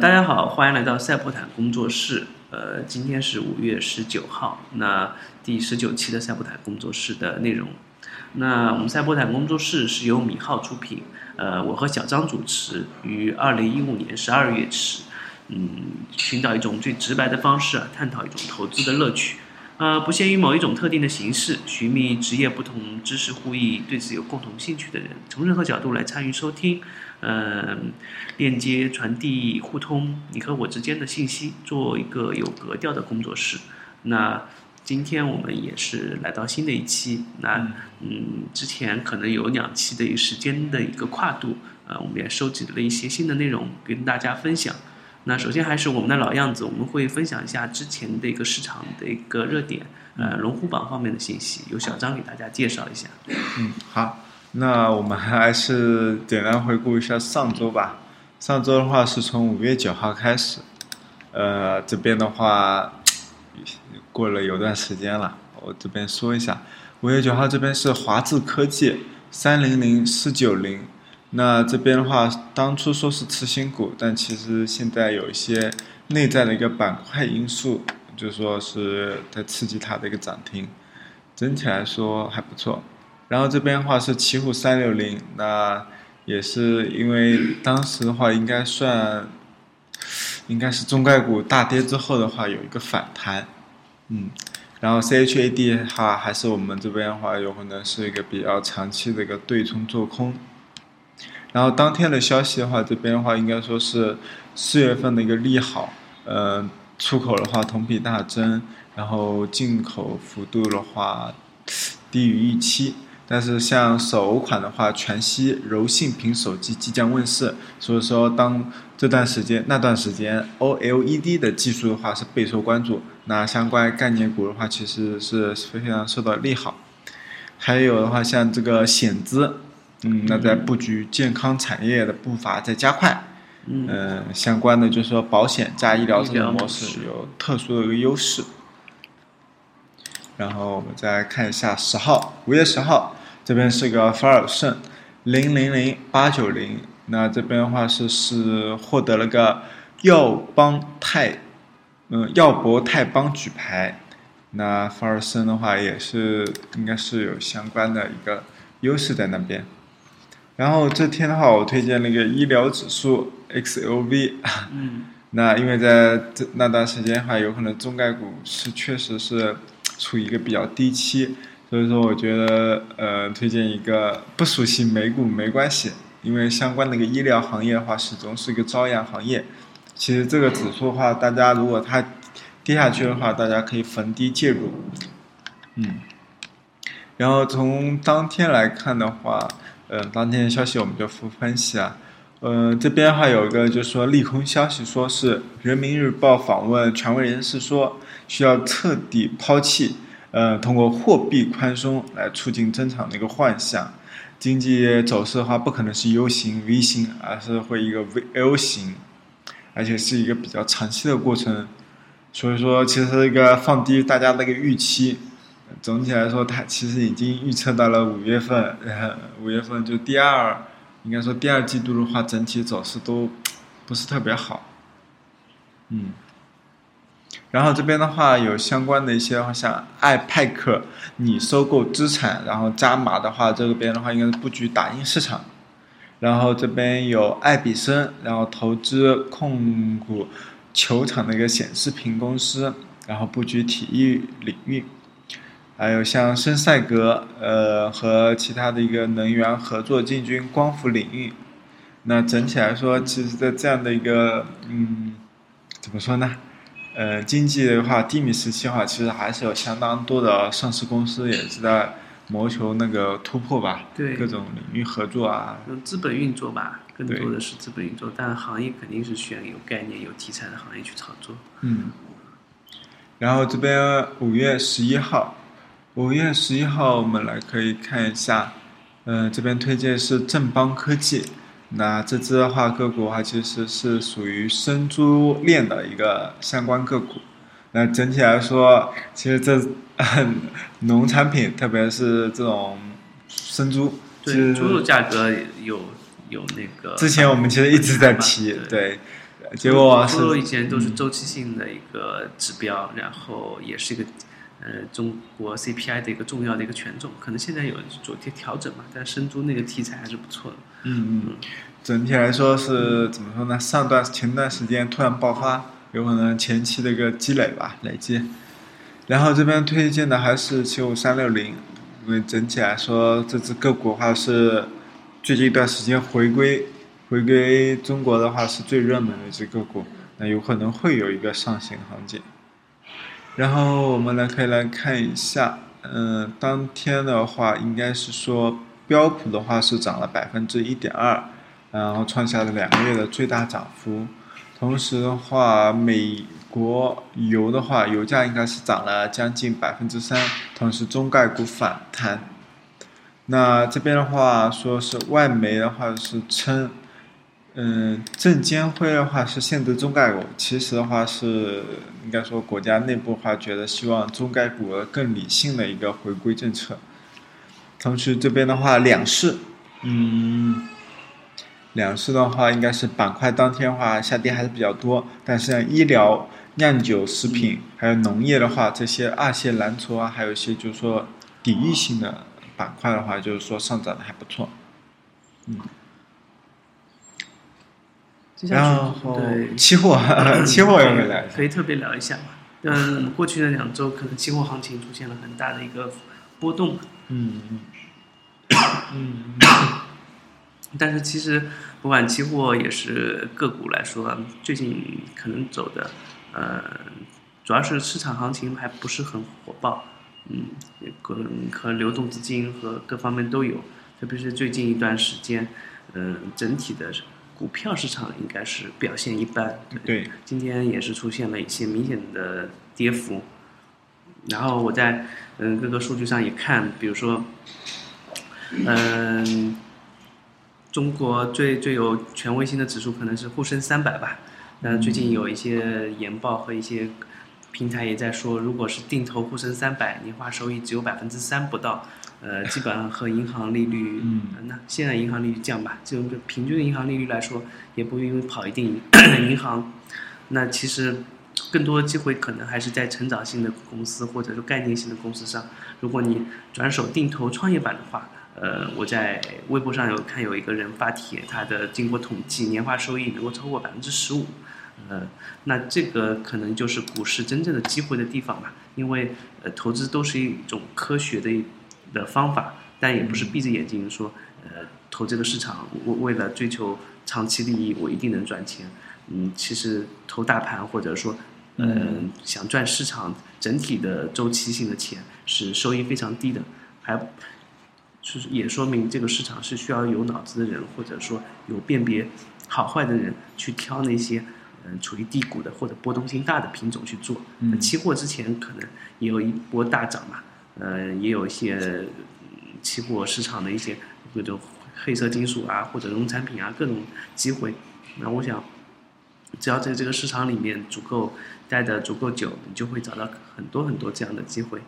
大家好，欢迎来到赛博坦工作室。呃，今天是五月十九号，那第十九期的赛博坦工作室的内容。那我们赛博坦工作室是由米浩出品，呃，我和小张主持，于二零一五年十二月起，嗯，寻找一种最直白的方式啊，探讨一种投资的乐趣。呃，不限于某一种特定的形式，寻觅职业不同、知识互异、对此有共同兴趣的人，从任何角度来参与收听。嗯，链接、传递、互通你和我之间的信息，做一个有格调的工作室。那今天我们也是来到新的一期。那嗯，之前可能有两期的一个时间的一个跨度，呃，我们也收集了一些新的内容跟大家分享。那首先还是我们的老样子，我们会分享一下之前的一个市场的一个热点，呃，龙虎榜方面的信息，由小张给大家介绍一下。嗯，好。那我们还是简单回顾一下上周吧。上周的话是从五月九号开始，呃，这边的话过了有段时间了，我这边说一下，五月九号这边是华智科技三零零四九零。那这边的话，当初说是次新股，但其实现在有一些内在的一个板块因素，就说是在刺激它的一个涨停，整体来说还不错。然后这边的话是奇虎三六零，那也是因为当时的话应该算，应该是中概股大跌之后的话有一个反弹，嗯，然后 C H A D 哈还是我们这边的话有可能是一个比较长期的一个对冲做空，然后当天的消息的话，这边的话应该说是四月份的一个利好，呃，出口的话同比大增，然后进口幅度的话低于预期。但是像首款的话，全息柔性屏手机即将问世，所以说当这段时间那段时间 OLED 的技术的话是备受关注，那相关概念股的话其实是非常受到利好。还有的话像这个险资，嗯，那在布局健康产业的步伐在加快，嗯，相关的就是说保险加医疗这个模式有特殊的一个优势。然后我们再来看一下十号，五月十号。这边是个法尔胜零零零八九零，那这边的话是是获得了个耀邦泰，嗯，耀博泰邦举牌，那法尔森的话也是应该是有相关的一个优势在那边。然后这天的话，我推荐那个医疗指数 XLV，嗯，那因为在这那段时间的话，有可能中概股是确实是处于一个比较低期。所以说，我觉得呃，推荐一个不熟悉美股没关系，因为相关的一个医疗行业的话，始终是一个朝阳行业。其实这个指数的话，大家如果它跌下去的话，大家可以逢低介入。嗯。然后从当天来看的话，呃，当天的消息我们就复分析啊。呃，这边的话有一个就是说利空消息，说是人民日报访问权威人士说，需要彻底抛弃。呃，通过货币宽松来促进增长的一个幻想，经济走势的话不可能是 U 型、V 型，而是会一个 V L 型，而且是一个比较长期的过程。所以说，其实是一个放低大家的一个预期，总体来说，它其实已经预测到了五月份，然后五月份就第二，应该说第二季度的话，整体走势都不是特别好，嗯。然后这边的话有相关的一些像爱派克拟收购资产，然后加码的话，这边的话应该是布局打印市场。然后这边有爱比生，然后投资控股球场的一个显示屏公司，然后布局体育领域。还有像深赛格，呃，和其他的一个能源合作进军光伏领域。那整体来说，其实在这样的一个，嗯，怎么说呢？呃，经济的话，低迷时期的话，其实还是有相当多的上市公司也是在谋求那个突破吧。对。各种领域合作啊。用资本运作吧，更多的是资本运作，但行业肯定是选有概念、有题材的行业去炒作。嗯。然后这边五月十一号，五月十一号我们来可以看一下，嗯，这边推荐是正邦科技。那这只的话，个股的话，其实是属于生猪链的一个相关个股。那整体来说，其实这 农产品，特别是这种生猪，对猪肉价格有有那个。之前我们其实一直在提，对，结果是猪肉以前都是周期性的一个指标，然后也是一个呃中国 CPI 的一个重要的一个权重，可能现在有做一些调整嘛，但生猪那个题材还是不错的。嗯嗯，整体来说是怎么说呢？上段前段时间突然爆发，有可能前期的一个积累吧，累积。然后这边推荐的还是七五三六零，因为整体来说这只个股的话是最近一段时间回归回归中国的话是最热门的一只个股，那有可能会有一个上行行情。然后我们来可以来看一下，嗯，当天的话应该是说标普的话是涨了百分之一点二，然后创下了两个月的最大涨幅。同时的话，美国油的话，油价应该是涨了将近百分之三。同时，中概股反弹。那这边的话，说是外媒的话是称，嗯，证监会的话是限制中概股。其实的话是应该说国家内部话觉得希望中概股更理性的一个回归政策。同时这边的话，两市，嗯。两市的话，应该是板块当天的话下跌还是比较多，但是像医疗、酿酒、食品还有农业的话，这些二线蓝筹啊，还有一些就是说抵御性的板块的话，就是说上涨的还不错。嗯。然后期货，期货有没有来？可以特别聊一下嘛？嗯，过去的两周可能期货行情出现了很大的一个波动。嗯嗯。嗯。但是其实，不管期货也是个股来说，最近可能走的，呃，主要是市场行情还不是很火爆，嗯，可能和流动资金和各方面都有，特别是最近一段时间，嗯，整体的股票市场应该是表现一般，对，今天也是出现了一些明显的跌幅，然后我在嗯各个数据上也看，比如说，嗯。中国最最有权威性的指数可能是沪深三百吧。那最近有一些研报和一些平台也在说，如果是定投沪深三百，年化收益只有百分之三不到，呃，基本上和银行利率，嗯，那现在银行利率降吧，就平均的银行利率来说，也不用跑一定 银行。那其实更多的机会可能还是在成长性的公司或者说概念性的公司上。如果你转手定投创业板的话。呃，我在微博上有看有一个人发帖，他的经过统计，年化收益能够超过百分之十五，呃，那这个可能就是股市真正的机会的地方吧。因为呃，投资都是一种科学的的方法，但也不是闭着眼睛说，呃，投这个市场为为了追求长期利益，我一定能赚钱。嗯，其实投大盘或者说，嗯，想赚市场整体的周期性的钱，是收益非常低的，还。就是也说明这个市场是需要有脑子的人，或者说有辨别好坏的人去挑那些嗯处于低谷的或者波动性大的品种去做。嗯。期货之前可能也有一波大涨嘛，呃，也有一些期货市场的一些各种黑色金属啊或者农产品啊各种机会。那我想，只要在这个市场里面足够待的足够久，你就会找到很多很多这样的机会。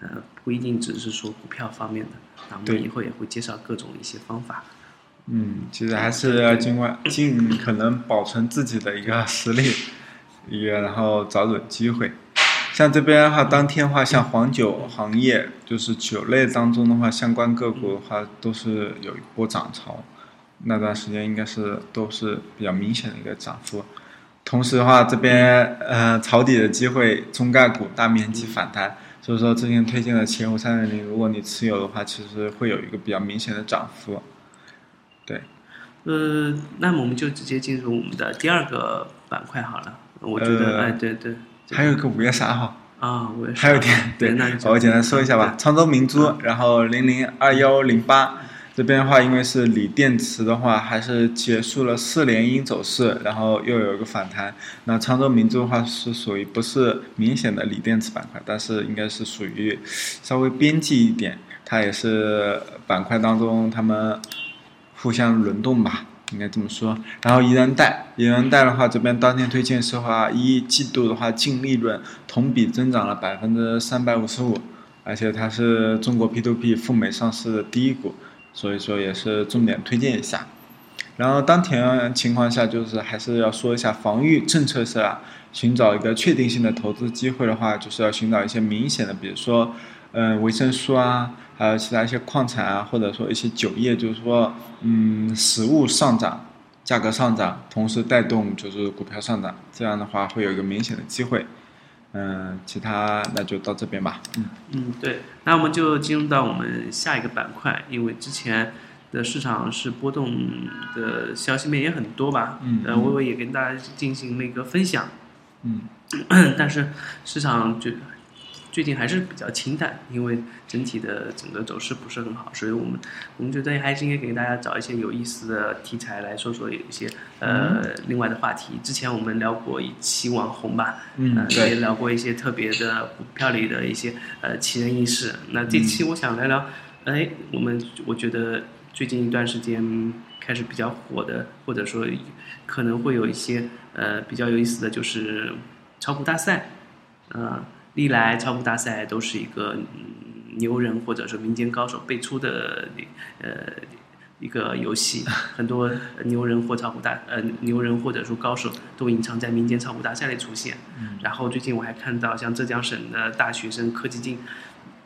呃，不一定只是说股票方面的。那我们以后也会介绍各种一些方法。嗯，其实还是要尽管尽可能保存自己的一个实力，一个然后找准机会。像这边的话，当天的话，像黄酒行业，就是酒类当中的话，相关个股的话，都是有一波涨潮。那段时间应该是都是比较明显的一个涨幅。同时的话，这边呃抄底的机会，中概股大面积反弹。所以说，之前推荐的前五三零零，如果你持有的话，其实会有一个比较明显的涨幅。对，呃，那么我们就直接进入我们的第二个板块好了。我觉得，哎，对对。还有个五月三号。啊，五月。还有点，对，我简单说一下吧。沧州明珠，然后零零二幺零八。这边的话，因为是锂电池的话，还是结束了四连阴走势，然后又有一个反弹。那沧州明珠的话是属于不是明显的锂电池板块，但是应该是属于稍微边际一点，它也是板块当中他们互相轮动吧，应该这么说。然后宜人贷，宜人贷的话，这边当天推荐是话，一季度的话净利润同比增长了百分之三百五十五，而且它是中国 P to P 赴美上市的第一股。所以说也是重点推荐一下，然后当前情况下，就是还是要说一下防御政策下，寻找一个确定性的投资机会的话，就是要寻找一些明显的，比如说，嗯，维生素啊，还有其他一些矿产啊，或者说一些酒业，就是说，嗯，实物上涨，价格上涨，同时带动就是股票上涨，这样的话会有一个明显的机会。嗯，其他那就到这边吧。嗯嗯，对，那我们就进入到我们下一个板块，因为之前。的市场是波动的消息面也很多吧，嗯，呃，微微也跟大家进行了一个分享，嗯，但是市场就最近还是比较清淡，因为整体的整个走势不是很好，所以我们我们觉得还是应该给大家找一些有意思的题材来说说有一些呃另外的话题。之前我们聊过一期网红吧，嗯，也聊过一些特别的股票里的一些呃奇人异事。那这期我想聊聊，哎，我们我觉得。最近一段时间开始比较火的，或者说可能会有一些呃比较有意思的就是炒股大赛，呃，历来炒股大赛都是一个牛人或者说民间高手辈出的呃一个游戏，很多牛人或炒股大呃牛人或者说高手都隐藏在民间炒股大赛里出现。然后最近我还看到像浙江省的大学生科技竞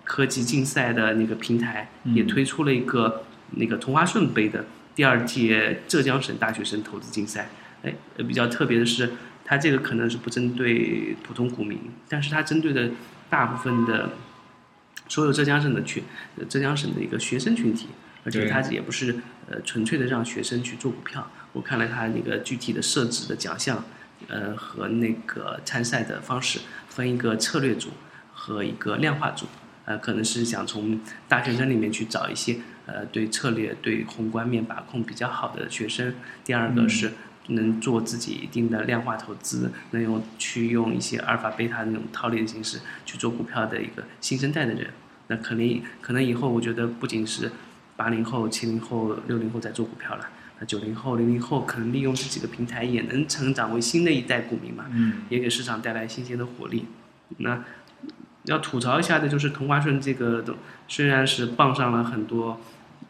科技竞赛的那个平台也推出了一个。那个同花顺杯的第二届浙江省大学生投资竞赛，哎，比较特别的是，它这个可能是不针对普通股民，但是它针对的大部分的所有浙江省的群，浙江省的一个学生群体，而且它也不是呃纯粹的让学生去做股票。我看了它那个具体的设置的奖项，呃和那个参赛的方式，分一个策略组和一个量化组，呃可能是想从大学生里面去找一些。呃，对策略、对宏观面把控比较好的学生，第二个是能做自己一定的量化投资，能用去用一些阿尔法、贝塔那种套利的形式去做股票的一个新生代的人。那可能可能以后我觉得不仅是八零后、七零后、六零后在做股票了，那九零后、零零后可能利用这几个平台也能成长为新的一代股民嘛，嗯也给市场带来新鲜的活力。那要吐槽一下的就是同花顺这个，虽然是傍上了很多。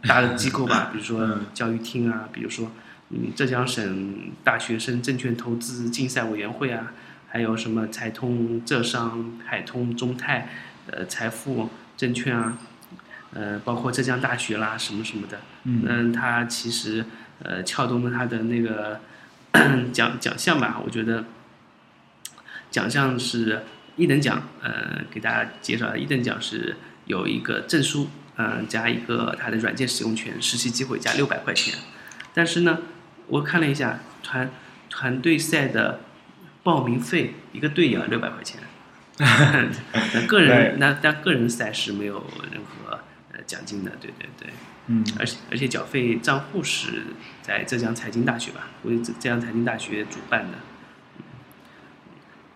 大的机构吧，比如说教育厅啊，比如说嗯浙江省大学生证券投资竞赛委员会啊，还有什么财通、浙商、海通、中泰，呃财富证券啊，呃包括浙江大学啦什么什么的，嗯，他其实呃撬动了他的那个 奖奖项吧，我觉得奖项是一等奖，呃给大家介绍，一等奖是有一个证书。嗯，加一个他的软件使用权，实习机会加六百块钱。但是呢，我看了一下团团队赛的报名费，一个队也要六百块钱。那个人那但个人赛是没有任何呃奖金的，对对对。嗯。而且而且缴费账户是在浙江财经大学吧？为浙江财经大学主办的。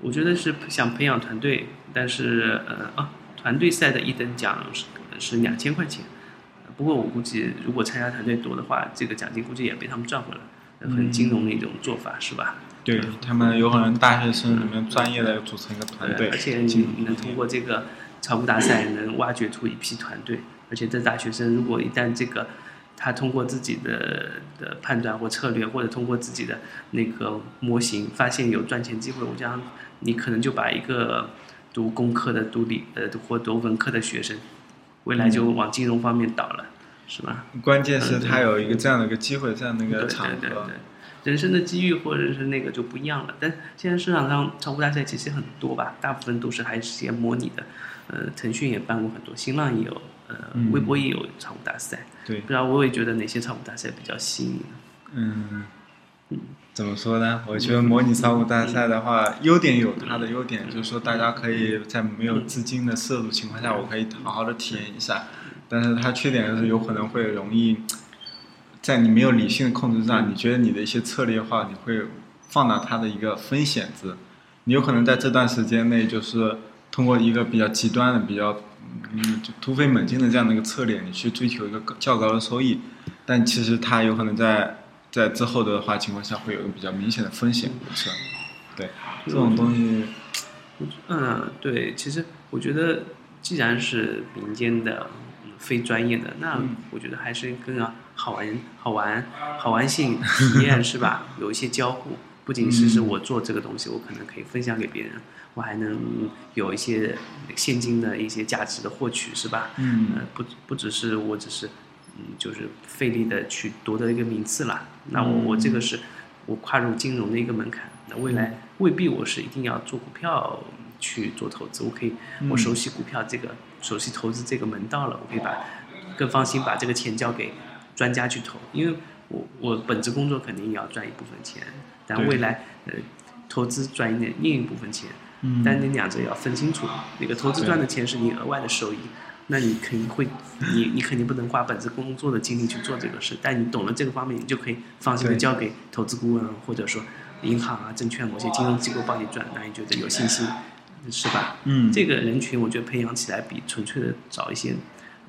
我觉得是想培养团队，但是呃啊，团队赛的一等奖是。是两千块钱，不过我估计如果参加团队多的话，这个奖金估计也被他们赚回来，很金融的一种做法，是吧？对他们有可能大学生里面专业的组成一个团队，而且你能通过这个炒股大赛能挖掘出一批团队，而且这大学生如果一旦这个他通过自己的的判断或策略，或者通过自己的那个模型发现有赚钱机会，我将你可能就把一个读工科的、读理呃或读文科的学生。未来就往金融方面倒了，是吧？关键是他有一个这样的一个机会，这样的一个场合。对对对，人生的机遇或者是那个就不一样了。但现在市场上炒股大赛其实很多吧，大部分都是还是些模拟的。呃，腾讯也办过很多，新浪也有，呃，微博也有炒股大赛。对。不知道我也觉得哪些炒股大赛比较吸引？嗯。怎么说呢？我觉得模拟炒股大赛的话，优点有它的优点，就是说大家可以在没有资金的摄入情况下，我可以好好的体验一下。但是它缺点就是有可能会容易，在你没有理性的控制上，你觉得你的一些策略的话，你会放大它的一个风险值。你有可能在这段时间内，就是通过一个比较极端的、比较嗯突飞猛进的这样的一个策略，你去追求一个较高的收益，但其实它有可能在。在之后的话情况下，会有一个比较明显的风险，是吧？对，这种东西，嗯，对，其实我觉得，既然是民间的非专业的，那嗯我觉得还是更要好玩、好玩、好玩性体验是吧？有一些交互，不仅是是嗯我做这个东西，我可能可以分享给别人，我还能有一些现金的一些价值的获取是吧？嗯呃，不不只是我只是，嗯，就是费力的去夺得一个名次啦。那我我这个是我跨入金融的一个门槛。那未来未必我是一定要做股票去做投资，我可以我熟悉股票这个，熟悉投资这个门道了，我可以把更放心把这个钱交给专家去投，因为我我本职工作肯定也要赚一部分钱，但未来呃投资赚一点另一部分钱，嗯。但你两者要分清楚，那个投资赚的钱是你额外的收益，那你肯定会，你你肯定不能花本职工作的精力去做这个事，但你懂了这个方面，你就可以放心的交给投资顾问或者说银行啊、证券某些金融机构帮你赚，那你觉得有信心，是吧？嗯这个人群我觉得培养起来比纯粹的找一些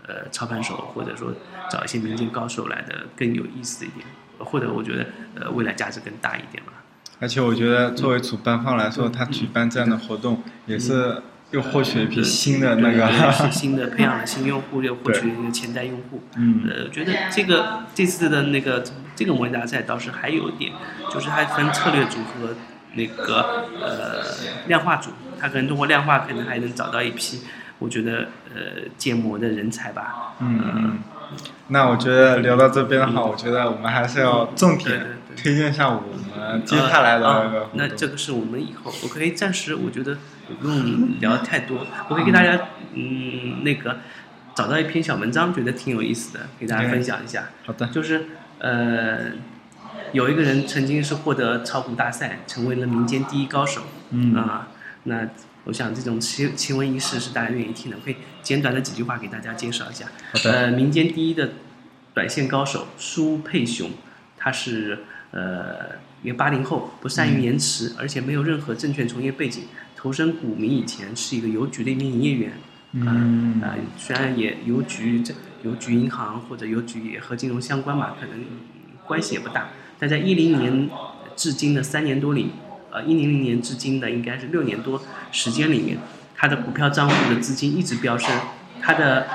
呃操盘手或者说找一些民间高手来的更有意思一点，或者我觉得呃未来价值更大一点吧。而且我觉得作为主办方来说，他举办这样的活动也是又获取了一批新的那个，新的 培养了新用户，又获取了一个潜在用户。嗯呃，觉得这个这次的那个这个模拟大赛倒是还有一点，就是它分策略组和那个呃量化组，他可能通过量化可能还能找到一批，我觉得呃建模的人才吧。嗯嗯。那我觉得聊到这边的话，我觉得我们还是要重点推荐一下我们接下来的那个。那这个是我们以后，我可以暂时，我觉得不用聊太多，我可以给大家嗯那个找到一篇小文章，觉得挺有意思的，给大家分享一下。好的，就是呃，有一个人曾经是获得炒股大赛，成为了民间第一高手。嗯啊，那我想这种奇奇闻异事是大家愿意听的，可以简短的几句话给大家介绍一下。好的呃，民间第一的短线高手苏佩雄，他是呃一个八零后，不善于言辞，而且没有任何证券从业背景，投身股民以前是一个邮局的一名营业员。嗯啊、虽然也邮局这邮局银行或者邮局也和金融相关嘛，可能关系也不大。但在一零年至今的三年多里，呃，一零零年至今的应该是六年多时间里面，他的股票账户的资金一直飙升。他的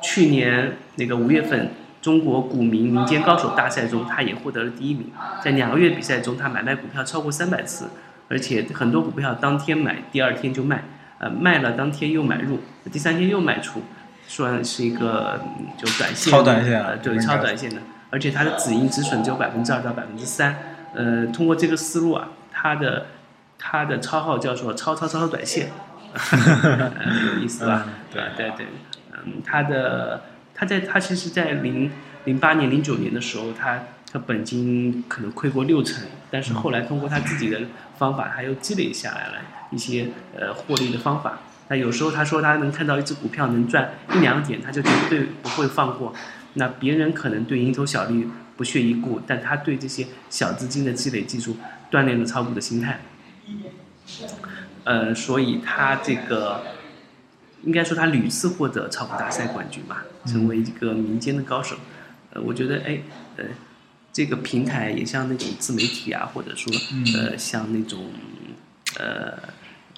去年那个五月份中国股民民间高手大赛中，他也获得了第一名。在两个月比赛中，他买卖股票超过三百次，而且很多股票当天买，第二天就卖，呃，卖了当天又买入，第三天又卖出，算是一个嗯就短线超短线啊，对，超短线的，而且它的止盈止损只有百分之二到百分之三。呃，通过这个思路啊，它的它的超号叫做超超超短线，呃 有意思吧？嗯对啊对对，嗯，他的他在他其实，在零零八年、零九年的时候，他他本金可能亏过六成，但是后来通过他自己的方法，他又积累下来了一些呃获利的方法。那有时候他说他能看到一只股票能赚一两点，他就绝对不会放过。那别人可能对蝇头小利不屑一顾，但他对这些小资金的积累技术锻炼了炒股的心态。呃，所以他这个应该说他屡次获得炒股大赛冠军吧，成为一个民间的高手。呃，我觉得哎，呃，这个平台也像那种自媒体啊，或者说呃像那种呃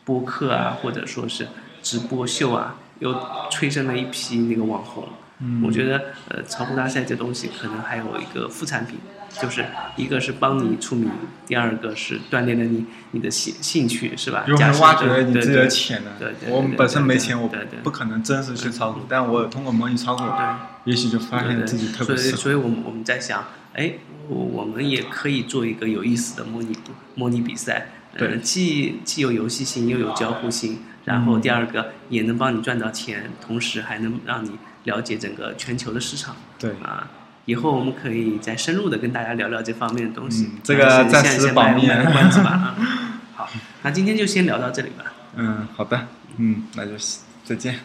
播客啊，或者说是直播秀啊，又催生了一批那个网红。嗯我觉得呃，炒股大赛这东西可能还有一个副产品，就是一个是帮你出名，第二个是锻炼了你你的兴兴趣，是吧？有可能加深挖掘了你自己的潜能对对。对我们本身没钱，我不可能真实去炒股，但我通过模拟炒股，也许就发现自己特所以别适合。所以我们我们在想，哎，我我们也可以做一个有意思的模拟模拟比赛，呃，既既有游戏性又有交互性，然后嗯第二个也能帮你赚到钱，同时还能让你了解整个全球的市场。对，啊，以后我们可以再深入的跟大家聊聊这方面的东西。嗯这个暂时保密关子吧 啊。好，那今天就先聊到这里吧。嗯，好的，嗯，那就再见。